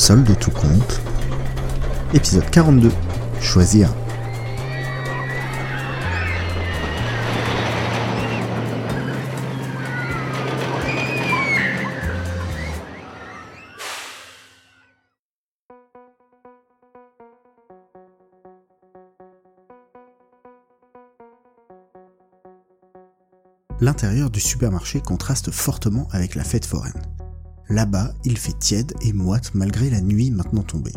Solde tout compte. Épisode 42. Choisir. L'intérieur du supermarché contraste fortement avec la fête foraine. Là-bas, il fait tiède et moite malgré la nuit maintenant tombée.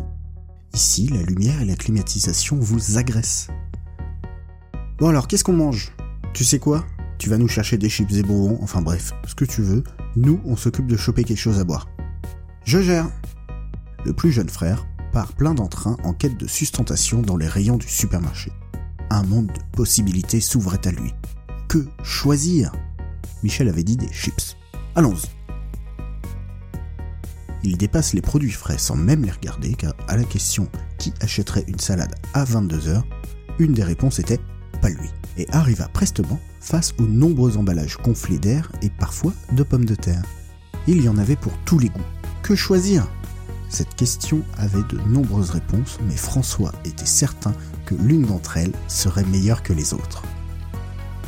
Ici, la lumière et la climatisation vous agressent. Bon alors, qu'est-ce qu'on mange? Tu sais quoi? Tu vas nous chercher des chips et bonbons, enfin bref, ce que tu veux. Nous, on s'occupe de choper quelque chose à boire. Je gère Le plus jeune frère part plein d'entrain en quête de sustentation dans les rayons du supermarché. Un monde de possibilités s'ouvrait à lui que choisir? Michel avait dit des chips. Allons-y. Il dépasse les produits frais sans même les regarder car à la question qui achèterait une salade à 22h, une des réponses était pas lui et arriva prestement face aux nombreux emballages gonflés d'air et parfois de pommes de terre. Il y en avait pour tous les goûts. Que choisir? Cette question avait de nombreuses réponses, mais François était certain que l'une d'entre elles serait meilleure que les autres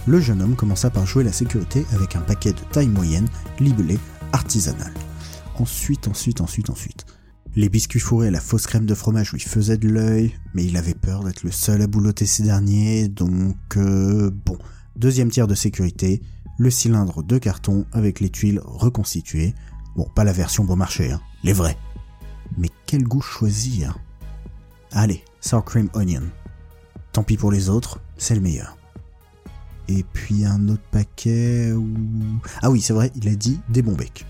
le jeune homme commença par jouer la sécurité avec un paquet de taille moyenne libellé artisanal. Ensuite, ensuite, ensuite, ensuite. Les biscuits fourrés à la fausse crème de fromage lui faisaient de l'œil, mais il avait peur d'être le seul à boulotter ces derniers, donc euh, bon. Deuxième tiers de sécurité, le cylindre de carton avec les tuiles reconstituées. Bon, pas la version bon marché, hein, les vrais. Mais quel goût choisir Allez, sour cream onion. Tant pis pour les autres, c'est le meilleur. Et puis un autre paquet où... Ah oui, c'est vrai, il a dit des bons becs.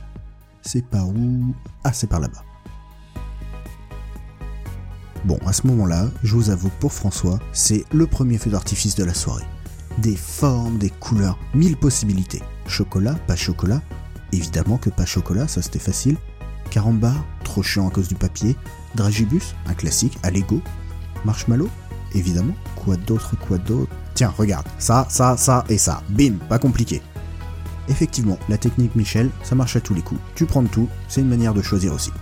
C'est par où? Ah, c'est par là-bas. Bon, à ce moment-là, je vous avoue, pour François, c'est le premier feu d'artifice de la soirée. Des formes, des couleurs, mille possibilités. Chocolat, pas chocolat. Évidemment que pas chocolat, ça c'était facile. Carambar, trop chiant à cause du papier. Dragibus, un classique, à Lego. Marshmallow, évidemment. Quoi d'autre, quoi d'autre? Tiens, regarde, ça, ça, ça et ça. Bim, pas compliqué. Effectivement, la technique Michel, ça marche à tous les coups. Tu prends tout, c'est une manière de choisir aussi.